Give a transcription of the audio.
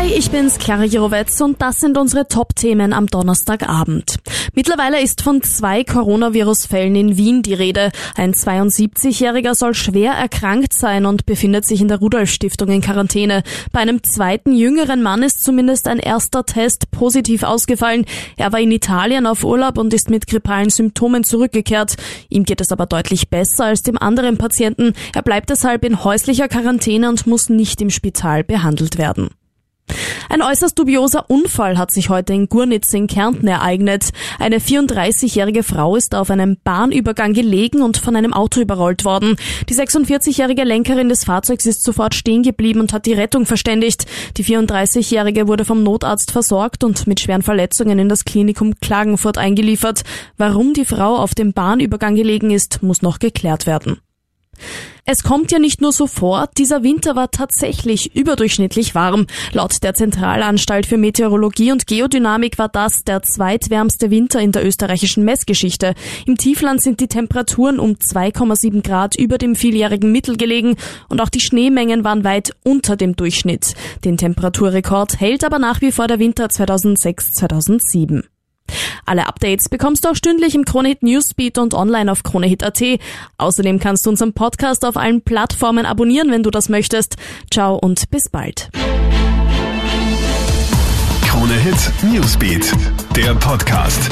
Hi, ich bin's, Clara Jirovetz und das sind unsere Top-Themen am Donnerstagabend. Mittlerweile ist von zwei Coronavirus-Fällen in Wien die Rede. Ein 72-Jähriger soll schwer erkrankt sein und befindet sich in der Rudolf-Stiftung in Quarantäne. Bei einem zweiten jüngeren Mann ist zumindest ein erster Test positiv ausgefallen. Er war in Italien auf Urlaub und ist mit grippalen Symptomen zurückgekehrt. Ihm geht es aber deutlich besser als dem anderen Patienten. Er bleibt deshalb in häuslicher Quarantäne und muss nicht im Spital behandelt werden. Ein äußerst dubioser Unfall hat sich heute in Gurnitz in Kärnten ereignet. Eine 34-jährige Frau ist auf einem Bahnübergang gelegen und von einem Auto überrollt worden. Die 46-jährige Lenkerin des Fahrzeugs ist sofort stehen geblieben und hat die Rettung verständigt. Die 34-jährige wurde vom Notarzt versorgt und mit schweren Verletzungen in das Klinikum Klagenfurt eingeliefert. Warum die Frau auf dem Bahnübergang gelegen ist, muss noch geklärt werden. Es kommt ja nicht nur so vor, dieser Winter war tatsächlich überdurchschnittlich warm. Laut der Zentralanstalt für Meteorologie und Geodynamik war das der zweitwärmste Winter in der österreichischen Messgeschichte. Im Tiefland sind die Temperaturen um 2,7 Grad über dem vieljährigen Mittel gelegen und auch die Schneemengen waren weit unter dem Durchschnitt. Den Temperaturrekord hält aber nach wie vor der Winter 2006-2007. Alle Updates bekommst du auch stündlich im Kronehit Newsbeat und online auf kronehit.at. Außerdem kannst du unseren Podcast auf allen Plattformen abonnieren, wenn du das möchtest. Ciao und bis bald. Kronehit Newsbeat, der Podcast.